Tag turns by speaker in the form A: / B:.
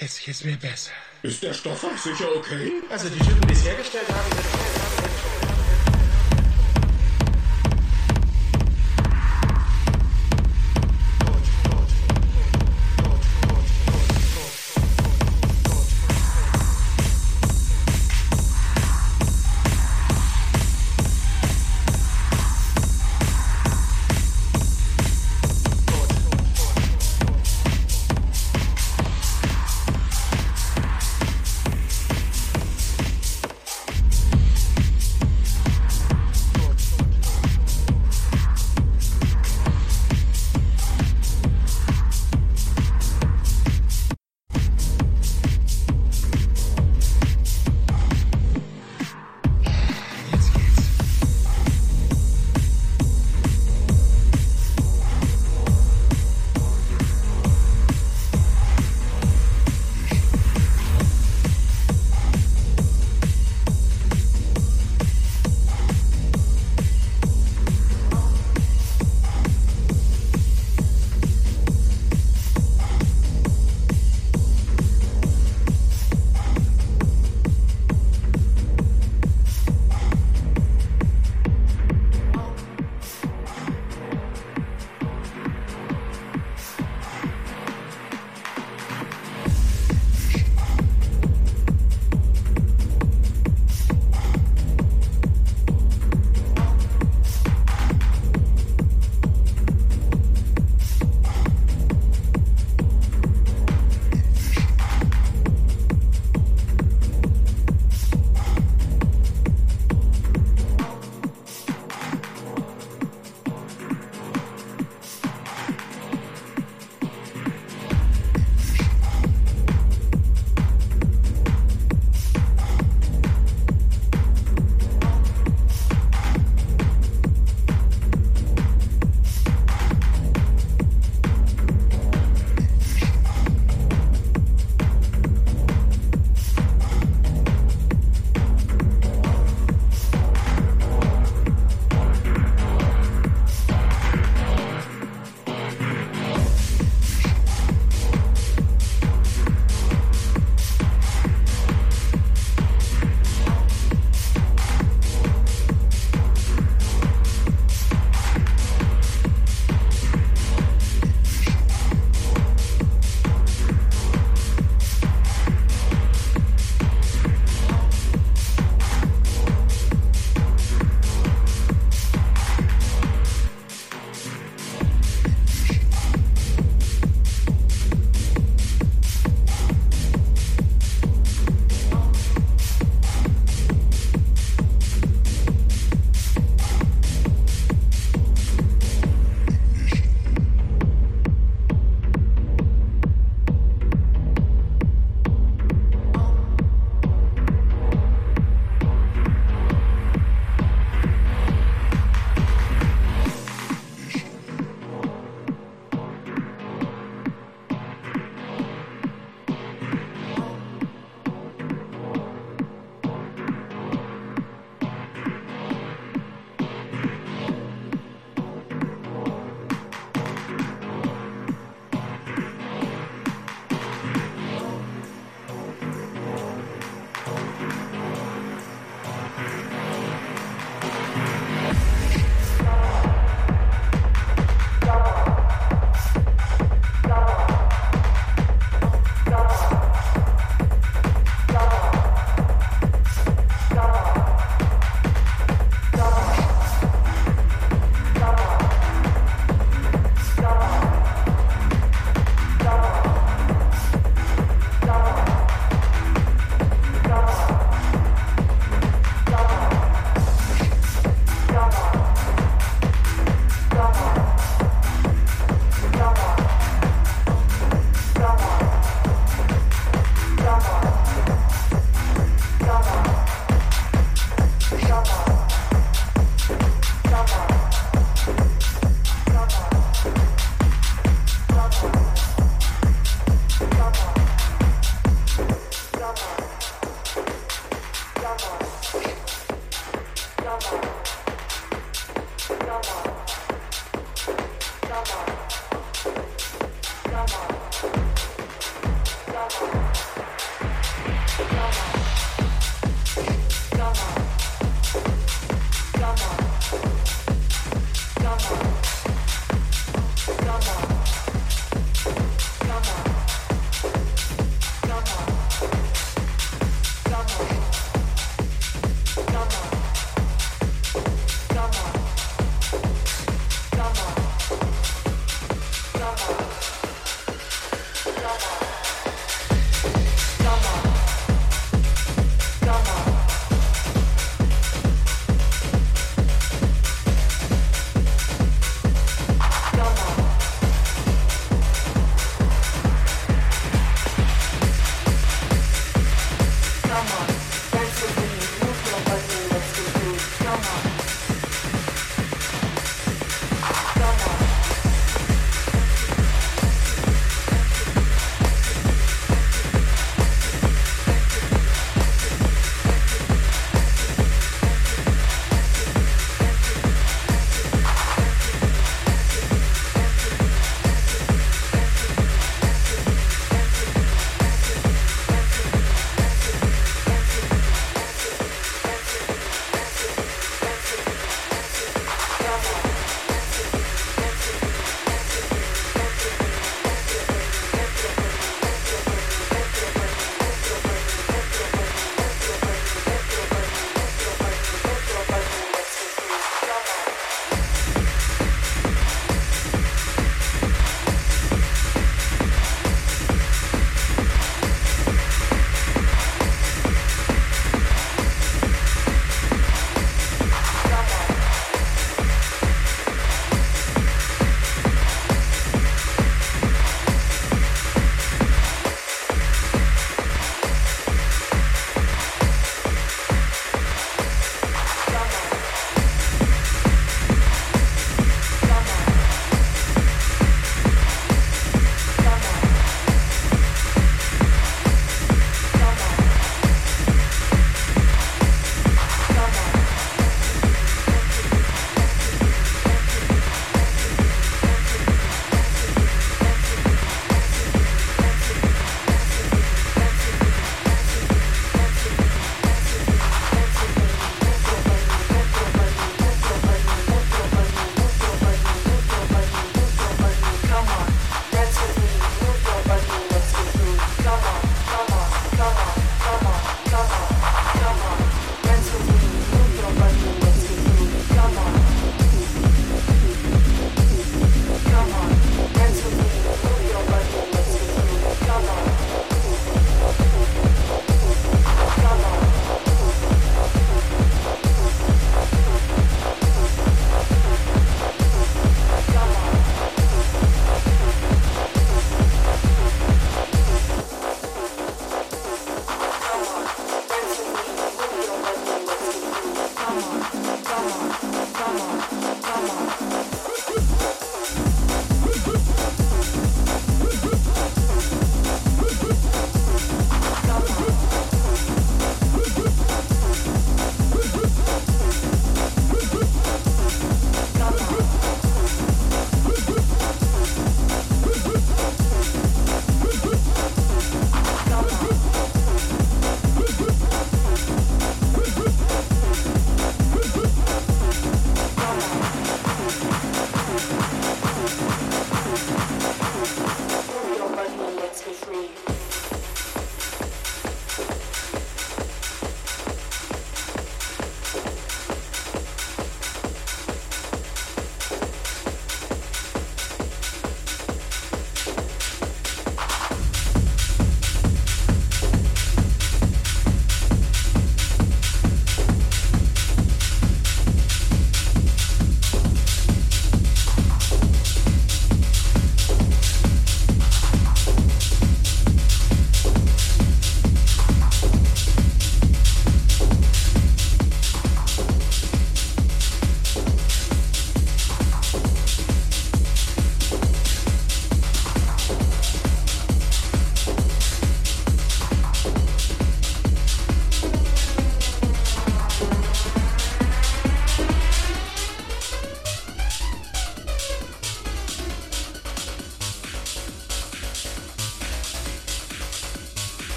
A: Jetzt geht's mir besser.
B: Ist der Stoff auch sicher okay?
A: Also die Typen, die es hergestellt haben, sind...